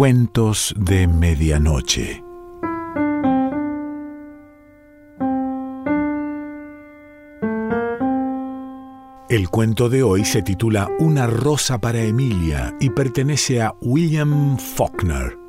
Cuentos de Medianoche. El cuento de hoy se titula Una rosa para Emilia y pertenece a William Faulkner.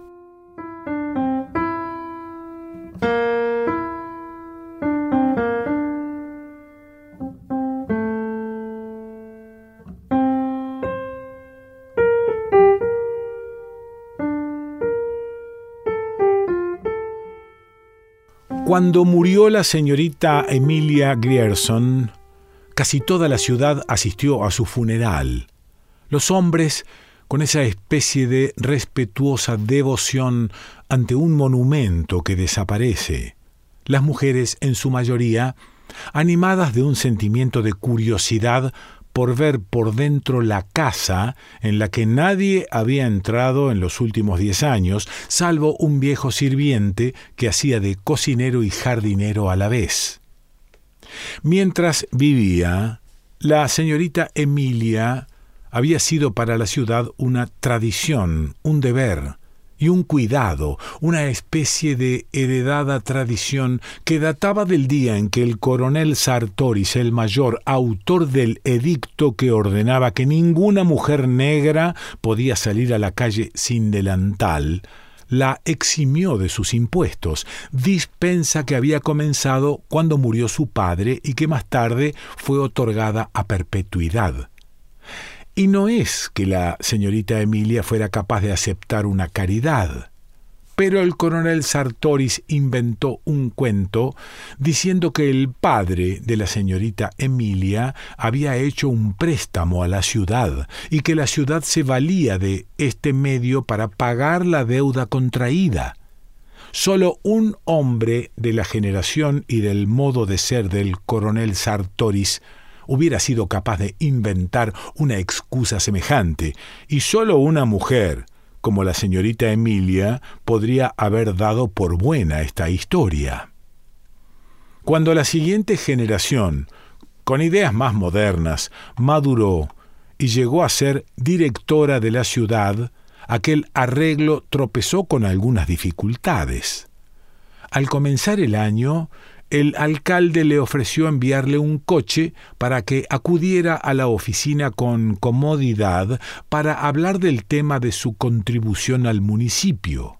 Cuando murió la señorita Emilia Grierson, casi toda la ciudad asistió a su funeral. Los hombres, con esa especie de respetuosa devoción ante un monumento que desaparece. Las mujeres, en su mayoría, animadas de un sentimiento de curiosidad por ver por dentro la casa en la que nadie había entrado en los últimos diez años, salvo un viejo sirviente que hacía de cocinero y jardinero a la vez. Mientras vivía, la señorita Emilia había sido para la ciudad una tradición, un deber, y un cuidado, una especie de heredada tradición que databa del día en que el coronel Sartoris, el mayor, autor del edicto que ordenaba que ninguna mujer negra podía salir a la calle sin delantal, la eximió de sus impuestos, dispensa que había comenzado cuando murió su padre y que más tarde fue otorgada a perpetuidad. Y no es que la señorita Emilia fuera capaz de aceptar una caridad. Pero el coronel Sartoris inventó un cuento diciendo que el padre de la señorita Emilia había hecho un préstamo a la ciudad y que la ciudad se valía de este medio para pagar la deuda contraída. Solo un hombre de la generación y del modo de ser del coronel Sartoris hubiera sido capaz de inventar una excusa semejante, y sólo una mujer, como la señorita Emilia, podría haber dado por buena esta historia. Cuando la siguiente generación, con ideas más modernas, maduró y llegó a ser directora de la ciudad, aquel arreglo tropezó con algunas dificultades. Al comenzar el año, el alcalde le ofreció enviarle un coche para que acudiera a la oficina con comodidad para hablar del tema de su contribución al municipio.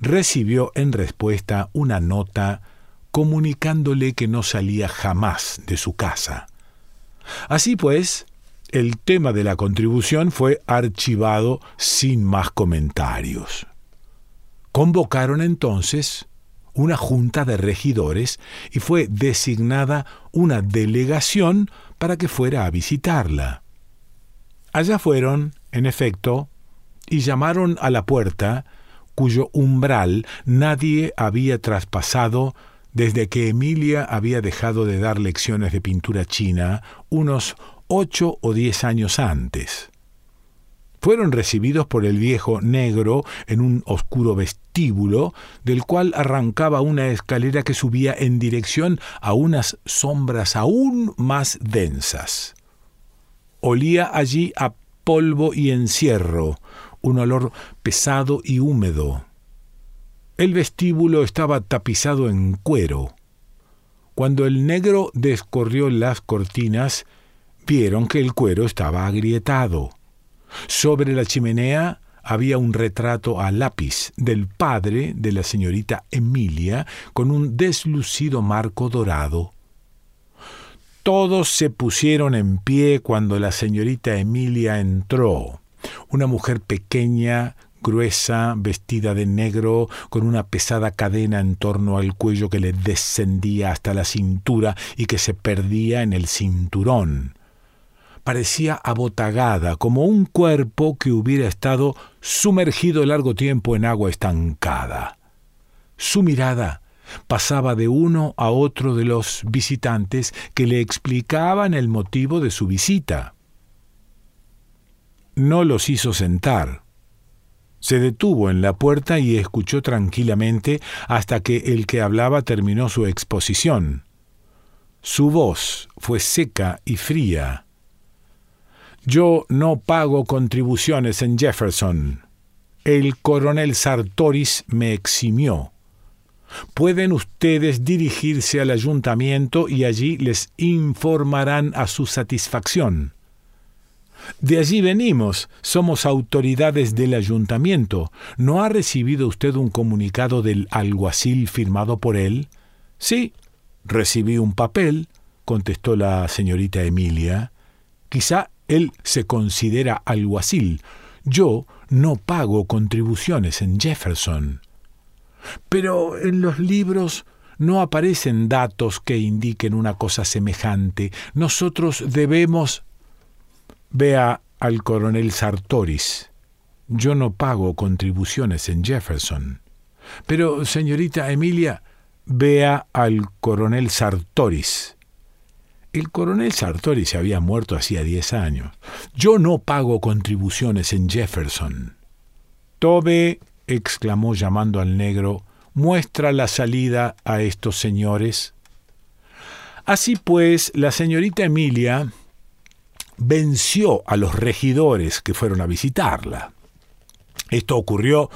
Recibió en respuesta una nota comunicándole que no salía jamás de su casa. Así pues, el tema de la contribución fue archivado sin más comentarios. Convocaron entonces una junta de regidores y fue designada una delegación para que fuera a visitarla. Allá fueron, en efecto, y llamaron a la puerta, cuyo umbral nadie había traspasado desde que Emilia había dejado de dar lecciones de pintura china unos ocho o diez años antes. Fueron recibidos por el viejo negro en un oscuro vestíbulo, del cual arrancaba una escalera que subía en dirección a unas sombras aún más densas. Olía allí a polvo y encierro, un olor pesado y húmedo. El vestíbulo estaba tapizado en cuero. Cuando el negro descorrió las cortinas, vieron que el cuero estaba agrietado. Sobre la chimenea había un retrato a lápiz del padre de la señorita Emilia con un deslucido marco dorado. Todos se pusieron en pie cuando la señorita Emilia entró. Una mujer pequeña, gruesa, vestida de negro, con una pesada cadena en torno al cuello que le descendía hasta la cintura y que se perdía en el cinturón parecía abotagada, como un cuerpo que hubiera estado sumergido largo tiempo en agua estancada. Su mirada pasaba de uno a otro de los visitantes que le explicaban el motivo de su visita. No los hizo sentar. Se detuvo en la puerta y escuchó tranquilamente hasta que el que hablaba terminó su exposición. Su voz fue seca y fría yo no pago contribuciones en Jefferson. el coronel Sartoris me eximió. Pueden ustedes dirigirse al ayuntamiento y allí les informarán a su satisfacción. De allí venimos, somos autoridades del ayuntamiento. ¿No ha recibido usted un comunicado del alguacil firmado por él? Sí, recibí un papel, contestó la señorita Emilia. Quizá él se considera alguacil. Yo no pago contribuciones en Jefferson. Pero en los libros no aparecen datos que indiquen una cosa semejante. Nosotros debemos Vea al coronel Sartoris. Yo no pago contribuciones en Jefferson. Pero, señorita Emilia, vea al coronel Sartoris. El coronel Sartoris se había muerto hacía diez años. Yo no pago contribuciones en Jefferson. Tobe, exclamó llamando al negro, muestra la salida a estos señores. Así pues, la señorita Emilia venció a los regidores que fueron a visitarla. Esto ocurrió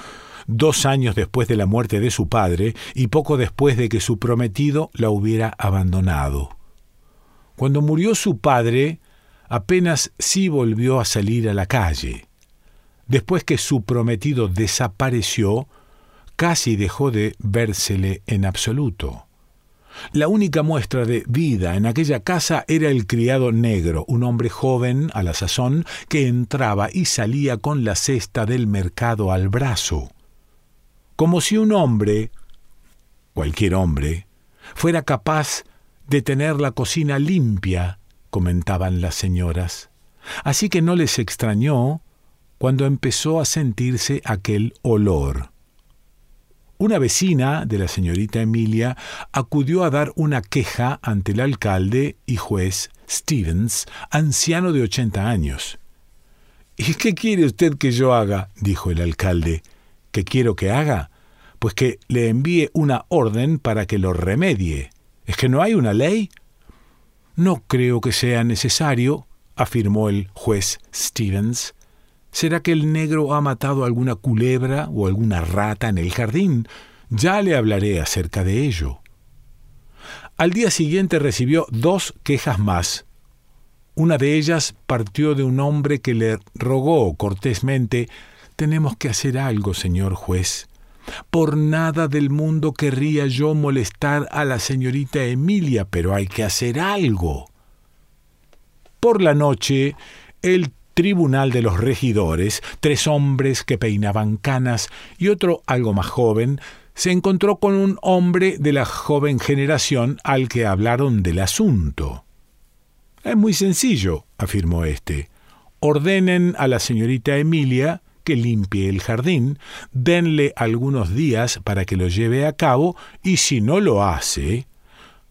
dos años después de la muerte de su padre y poco después de que su prometido la hubiera abandonado. Cuando murió su padre, apenas sí volvió a salir a la calle. Después que su prometido desapareció, casi dejó de vérsele en absoluto. La única muestra de vida en aquella casa era el criado negro, un hombre joven a la sazón que entraba y salía con la cesta del mercado al brazo. Como si un hombre, cualquier hombre, fuera capaz de tener la cocina limpia, comentaban las señoras. Así que no les extrañó cuando empezó a sentirse aquel olor. Una vecina de la señorita Emilia acudió a dar una queja ante el alcalde y juez Stevens, anciano de ochenta años. ¿Y qué quiere usted que yo haga? dijo el alcalde. ¿Qué quiero que haga? Pues que le envíe una orden para que lo remedie. ¿Es que no hay una ley? No creo que sea necesario, afirmó el juez Stevens. ¿Será que el negro ha matado alguna culebra o alguna rata en el jardín? Ya le hablaré acerca de ello. Al día siguiente recibió dos quejas más. Una de ellas partió de un hombre que le rogó cortésmente Tenemos que hacer algo, señor juez. Por nada del mundo querría yo molestar a la señorita Emilia, pero hay que hacer algo. Por la noche, el tribunal de los regidores, tres hombres que peinaban canas y otro algo más joven, se encontró con un hombre de la joven generación al que hablaron del asunto. Es muy sencillo, afirmó éste. Ordenen a la señorita Emilia que limpie el jardín, denle algunos días para que lo lleve a cabo, y si no lo hace.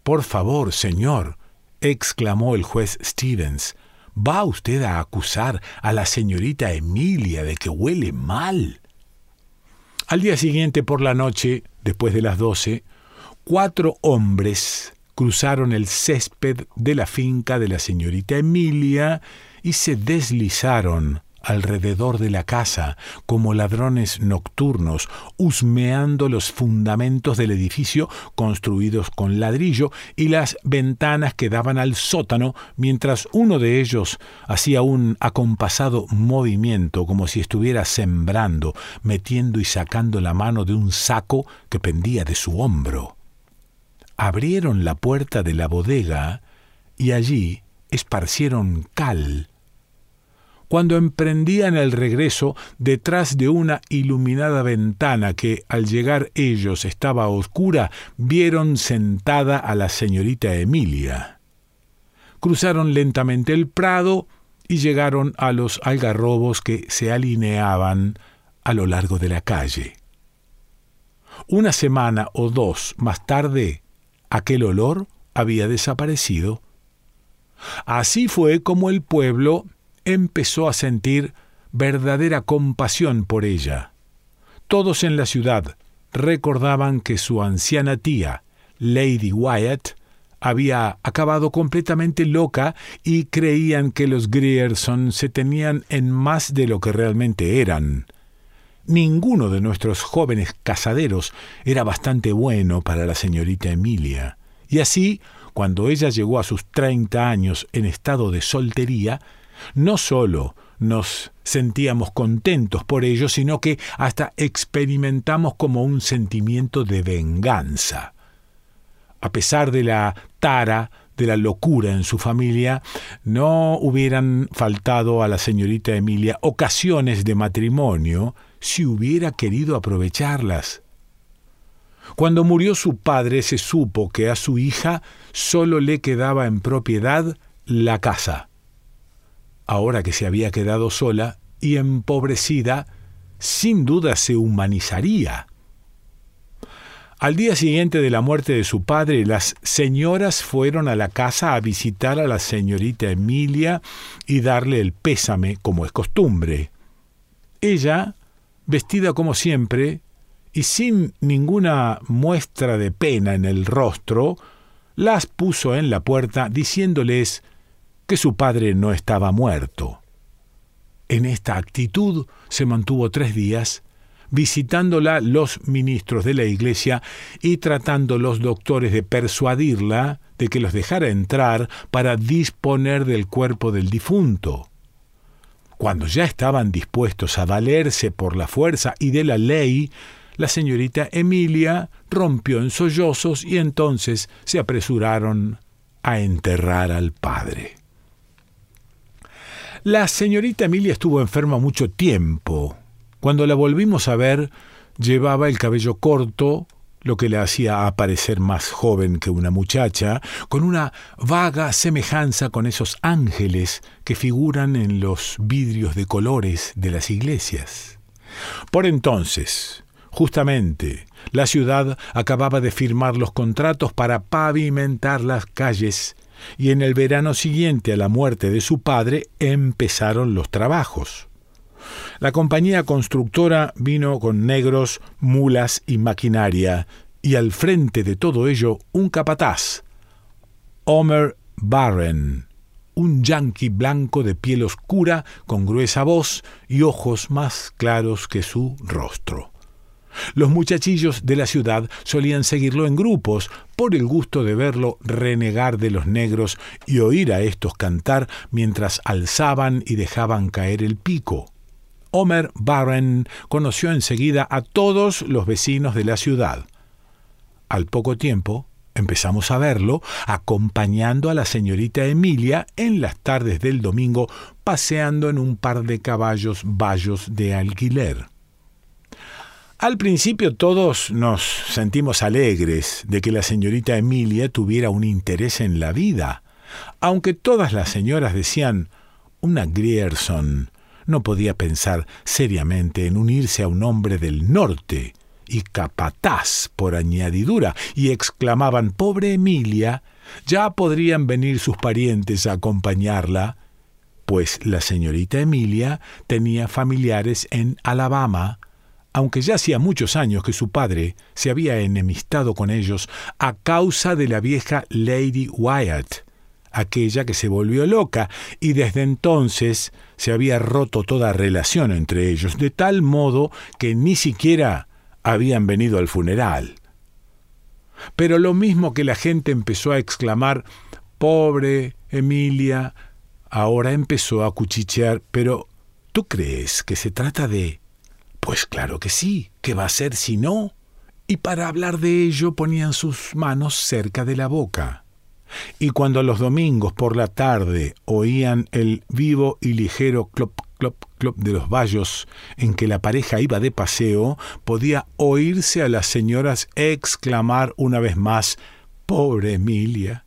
Por favor, señor, exclamó el juez Stevens, ¿Va usted a acusar a la señorita Emilia de que huele mal? Al día siguiente por la noche, después de las doce, cuatro hombres cruzaron el césped de la finca de la señorita Emilia y se deslizaron alrededor de la casa como ladrones nocturnos, husmeando los fundamentos del edificio construidos con ladrillo y las ventanas que daban al sótano, mientras uno de ellos hacía un acompasado movimiento como si estuviera sembrando, metiendo y sacando la mano de un saco que pendía de su hombro. Abrieron la puerta de la bodega y allí esparcieron cal cuando emprendían el regreso detrás de una iluminada ventana que al llegar ellos estaba oscura, vieron sentada a la señorita Emilia. Cruzaron lentamente el prado y llegaron a los algarrobos que se alineaban a lo largo de la calle. Una semana o dos más tarde, aquel olor había desaparecido. Así fue como el pueblo empezó a sentir verdadera compasión por ella. Todos en la ciudad recordaban que su anciana tía, Lady Wyatt, había acabado completamente loca y creían que los Grierson se tenían en más de lo que realmente eran. ninguno de nuestros jóvenes casaderos era bastante bueno para la señorita Emilia. Y así, cuando ella llegó a sus treinta años en estado de soltería, no sólo nos sentíamos contentos por ello, sino que hasta experimentamos como un sentimiento de venganza. A pesar de la tara, de la locura en su familia, no hubieran faltado a la señorita Emilia ocasiones de matrimonio si hubiera querido aprovecharlas. Cuando murió su padre se supo que a su hija solo le quedaba en propiedad la casa. Ahora que se había quedado sola y empobrecida, sin duda se humanizaría. Al día siguiente de la muerte de su padre, las señoras fueron a la casa a visitar a la señorita Emilia y darle el pésame, como es costumbre. Ella, vestida como siempre, y sin ninguna muestra de pena en el rostro, las puso en la puerta diciéndoles que su padre no estaba muerto. En esta actitud se mantuvo tres días, visitándola los ministros de la Iglesia y tratando los doctores de persuadirla de que los dejara entrar para disponer del cuerpo del difunto. Cuando ya estaban dispuestos a valerse por la fuerza y de la ley, la señorita Emilia rompió en sollozos y entonces se apresuraron a enterrar al padre. La señorita Emilia estuvo enferma mucho tiempo, cuando la volvimos a ver, llevaba el cabello corto, lo que le hacía aparecer más joven que una muchacha, con una vaga semejanza con esos ángeles que figuran en los vidrios de colores de las iglesias. Por entonces, justamente, la ciudad acababa de firmar los contratos para pavimentar las calles y en el verano siguiente a la muerte de su padre empezaron los trabajos. La compañía constructora vino con negros, mulas y maquinaria, y al frente de todo ello un capataz, Homer Barren, un yanqui blanco de piel oscura, con gruesa voz y ojos más claros que su rostro. Los muchachillos de la ciudad solían seguirlo en grupos por el gusto de verlo renegar de los negros y oír a estos cantar mientras alzaban y dejaban caer el pico. Homer Barren conoció enseguida a todos los vecinos de la ciudad. Al poco tiempo empezamos a verlo acompañando a la señorita Emilia en las tardes del domingo paseando en un par de caballos bayos de alquiler. Al principio todos nos sentimos alegres de que la señorita Emilia tuviera un interés en la vida, aunque todas las señoras decían una Grierson, no podía pensar seriamente en unirse a un hombre del norte y capataz por añadidura, y exclamaban Pobre Emilia, ya podrían venir sus parientes a acompañarla, pues la señorita Emilia tenía familiares en Alabama, aunque ya hacía muchos años que su padre se había enemistado con ellos a causa de la vieja Lady Wyatt, aquella que se volvió loca, y desde entonces se había roto toda relación entre ellos, de tal modo que ni siquiera habían venido al funeral. Pero lo mismo que la gente empezó a exclamar, pobre Emilia, ahora empezó a cuchichear, pero ¿tú crees que se trata de... Pues claro que sí, ¿qué va a ser si no? Y para hablar de ello ponían sus manos cerca de la boca. Y cuando los domingos por la tarde oían el vivo y ligero clop, clop, clop de los vallos en que la pareja iba de paseo, podía oírse a las señoras exclamar una vez más Pobre Emilia.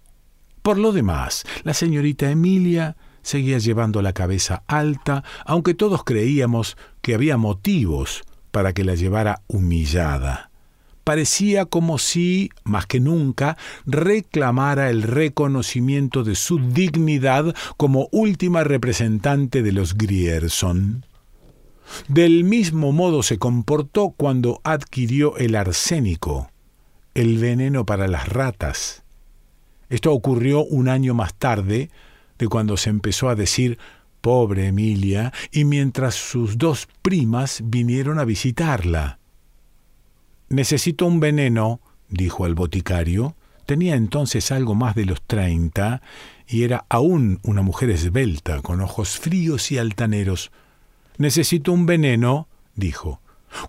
Por lo demás, la señorita Emilia seguía llevando la cabeza alta, aunque todos creíamos que había motivos para que la llevara humillada parecía como si, más que nunca, reclamara el reconocimiento de su dignidad como última representante de los Grierson. Del mismo modo se comportó cuando adquirió el arsénico, el veneno para las ratas. Esto ocurrió un año más tarde de cuando se empezó a decir pobre Emilia, y mientras sus dos primas vinieron a visitarla. Necesito un veneno, dijo al boticario. Tenía entonces algo más de los treinta y era aún una mujer esbelta, con ojos fríos y altaneros. Necesito un veneno, dijo.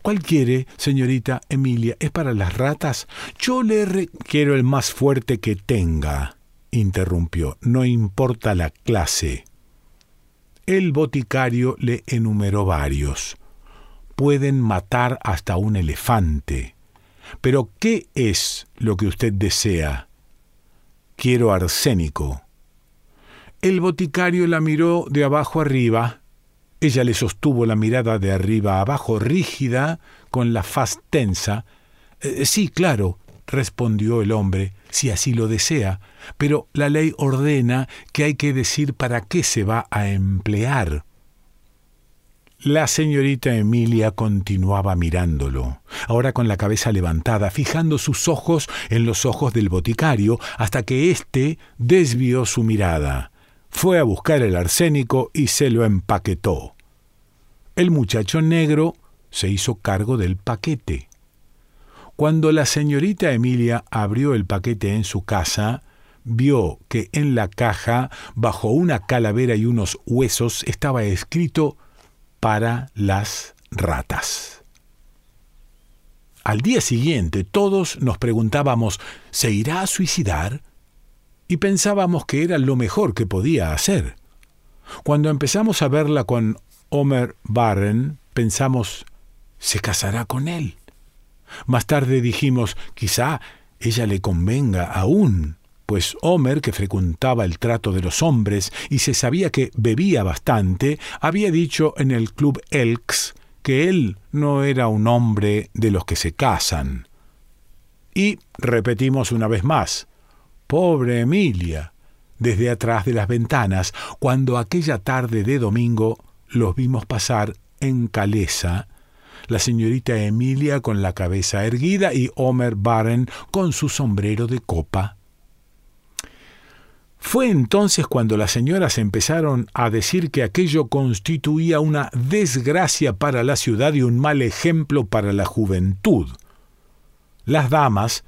¿Cuál quiere, señorita Emilia? ¿Es para las ratas? Yo le requiero el más fuerte que tenga, interrumpió. No importa la clase. El boticario le enumeró varios. Pueden matar hasta un elefante. Pero ¿qué es lo que usted desea? Quiero arsénico. El boticario la miró de abajo arriba ella le sostuvo la mirada de arriba abajo, rígida, con la faz tensa. Eh, sí, claro, respondió el hombre, si así lo desea, pero la ley ordena que hay que decir para qué se va a emplear. La señorita Emilia continuaba mirándolo, ahora con la cabeza levantada, fijando sus ojos en los ojos del boticario, hasta que éste desvió su mirada. Fue a buscar el arsénico y se lo empaquetó. El muchacho negro se hizo cargo del paquete. Cuando la señorita Emilia abrió el paquete en su casa, vio que en la caja, bajo una calavera y unos huesos, estaba escrito para las ratas. Al día siguiente todos nos preguntábamos, ¿se irá a suicidar? Y pensábamos que era lo mejor que podía hacer. Cuando empezamos a verla con Homer Barren, pensamos, se casará con él. Más tarde dijimos, quizá ella le convenga aún, pues Homer, que frecuentaba el trato de los hombres y se sabía que bebía bastante, había dicho en el club Elks que él no era un hombre de los que se casan. Y repetimos una vez más, pobre Emilia, desde atrás de las ventanas, cuando aquella tarde de domingo los vimos pasar en caleza, la señorita Emilia con la cabeza erguida y Homer Barren con su sombrero de copa. Fue entonces cuando las señoras empezaron a decir que aquello constituía una desgracia para la ciudad y un mal ejemplo para la juventud. Las damas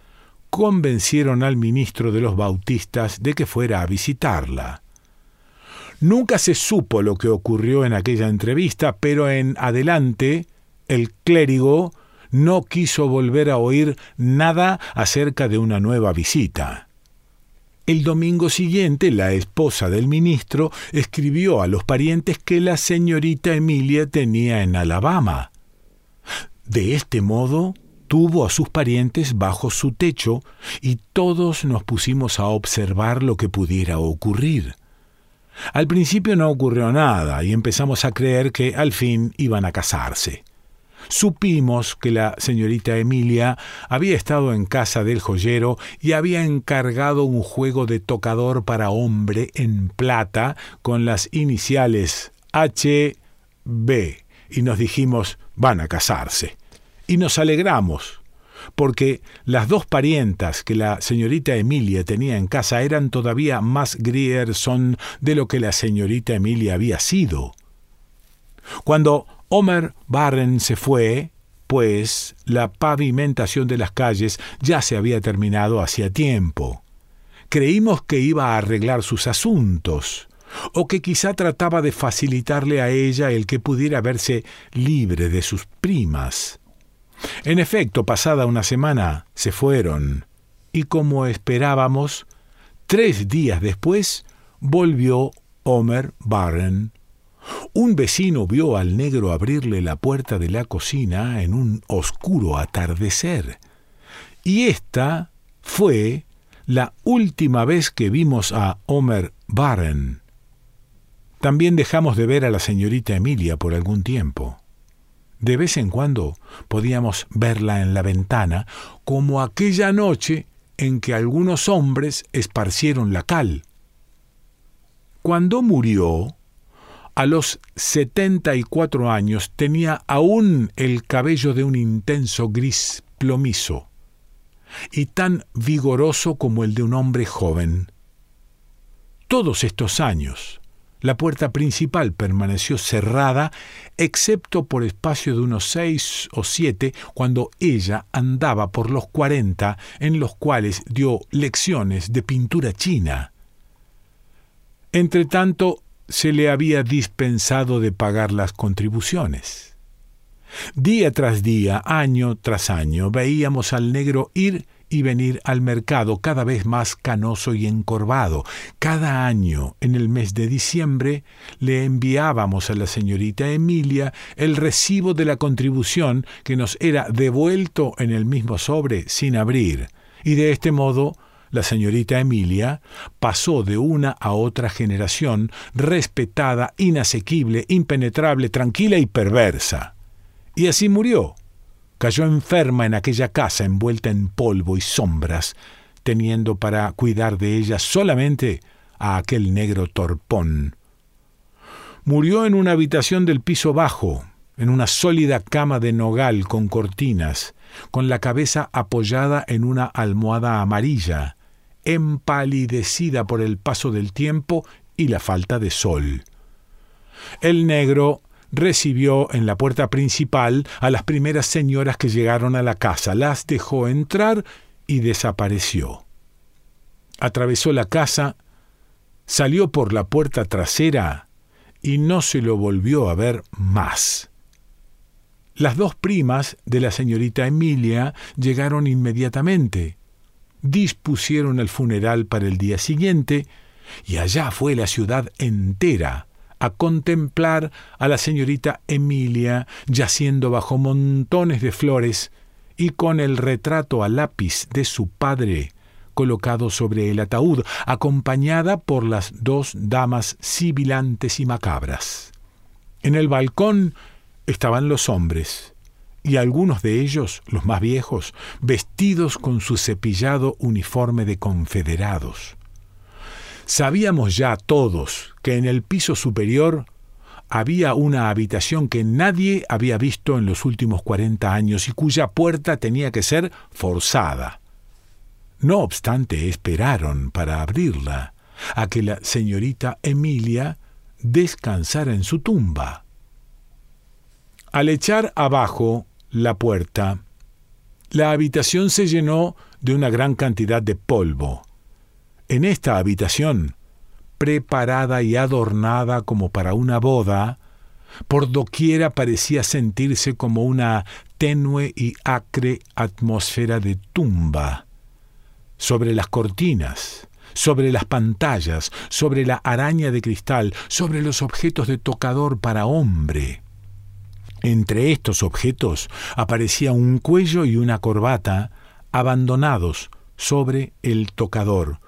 convencieron al ministro de los bautistas de que fuera a visitarla. Nunca se supo lo que ocurrió en aquella entrevista, pero en adelante el clérigo no quiso volver a oír nada acerca de una nueva visita. El domingo siguiente, la esposa del ministro escribió a los parientes que la señorita Emilia tenía en Alabama. De este modo, tuvo a sus parientes bajo su techo y todos nos pusimos a observar lo que pudiera ocurrir. Al principio no ocurrió nada y empezamos a creer que al fin iban a casarse. Supimos que la señorita Emilia había estado en casa del joyero y había encargado un juego de tocador para hombre en plata con las iniciales HB y nos dijimos van a casarse. Y nos alegramos porque las dos parientas que la señorita Emilia tenía en casa eran todavía más Grierson de lo que la señorita Emilia había sido. Cuando Homer Barren se fue, pues la pavimentación de las calles ya se había terminado hacía tiempo. Creímos que iba a arreglar sus asuntos, o que quizá trataba de facilitarle a ella el que pudiera verse libre de sus primas. En efecto, pasada una semana, se fueron, y como esperábamos, tres días después volvió Homer Barren. Un vecino vio al negro abrirle la puerta de la cocina en un oscuro atardecer. Y esta fue la última vez que vimos a Homer Barren. También dejamos de ver a la señorita Emilia por algún tiempo. De vez en cuando podíamos verla en la ventana, como aquella noche en que algunos hombres esparcieron la cal. Cuando murió, a los setenta y cuatro años tenía aún el cabello de un intenso gris plomizo, y tan vigoroso como el de un hombre joven. Todos estos años, La puerta principal permaneció cerrada, excepto por espacio de unos seis o siete, cuando ella andaba por los cuarenta, en los cuales dio lecciones de pintura china. Entretanto, se le había dispensado de pagar las contribuciones. Día tras día, año tras año, veíamos al negro ir y venir al mercado cada vez más canoso y encorvado. Cada año, en el mes de diciembre, le enviábamos a la señorita Emilia el recibo de la contribución que nos era devuelto en el mismo sobre sin abrir, y de este modo la señorita Emilia pasó de una a otra generación respetada, inasequible, impenetrable, tranquila y perversa. Y así murió Cayó enferma en aquella casa envuelta en polvo y sombras, teniendo para cuidar de ella solamente a aquel negro torpón. Murió en una habitación del piso bajo, en una sólida cama de nogal con cortinas, con la cabeza apoyada en una almohada amarilla, empalidecida por el paso del tiempo y la falta de sol. El negro recibió en la puerta principal a las primeras señoras que llegaron a la casa, las dejó entrar y desapareció. Atravesó la casa, salió por la puerta trasera y no se lo volvió a ver más. Las dos primas de la señorita Emilia llegaron inmediatamente, dispusieron el funeral para el día siguiente, y allá fue la ciudad entera a contemplar a la señorita Emilia yaciendo bajo montones de flores y con el retrato a lápiz de su padre colocado sobre el ataúd, acompañada por las dos damas sibilantes y macabras. En el balcón estaban los hombres, y algunos de ellos, los más viejos, vestidos con su cepillado uniforme de confederados. Sabíamos ya todos que en el piso superior había una habitación que nadie había visto en los últimos cuarenta años y cuya puerta tenía que ser forzada. No obstante, esperaron para abrirla a que la señorita Emilia descansara en su tumba. Al echar abajo la puerta, la habitación se llenó de una gran cantidad de polvo. En esta habitación, preparada y adornada como para una boda, por doquiera parecía sentirse como una tenue y acre atmósfera de tumba. Sobre las cortinas, sobre las pantallas, sobre la araña de cristal, sobre los objetos de tocador para hombre. Entre estos objetos aparecía un cuello y una corbata abandonados sobre el tocador,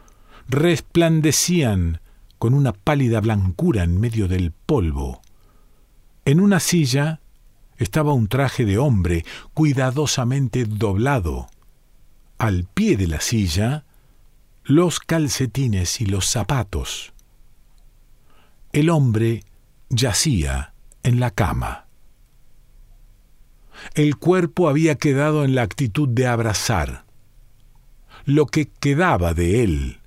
resplandecían con una pálida blancura en medio del polvo. En una silla estaba un traje de hombre cuidadosamente doblado. Al pie de la silla, los calcetines y los zapatos. El hombre yacía en la cama. El cuerpo había quedado en la actitud de abrazar. Lo que quedaba de él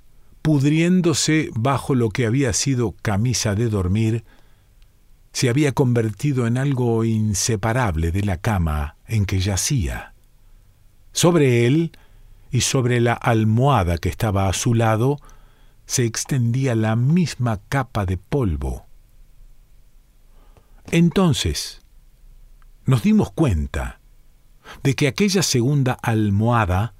pudriéndose bajo lo que había sido camisa de dormir, se había convertido en algo inseparable de la cama en que yacía. Sobre él y sobre la almohada que estaba a su lado se extendía la misma capa de polvo. Entonces nos dimos cuenta de que aquella segunda almohada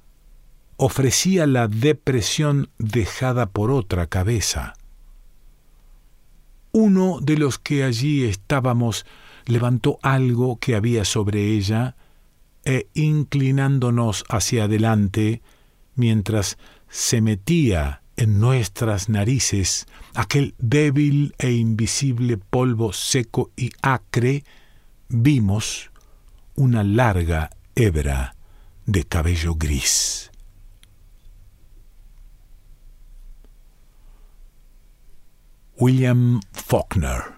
ofrecía la depresión dejada por otra cabeza. Uno de los que allí estábamos levantó algo que había sobre ella e inclinándonos hacia adelante, mientras se metía en nuestras narices aquel débil e invisible polvo seco y acre, vimos una larga hebra de cabello gris. William Faulkner.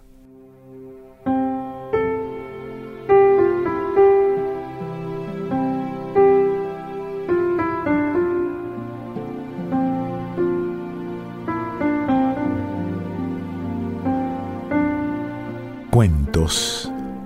Cuentos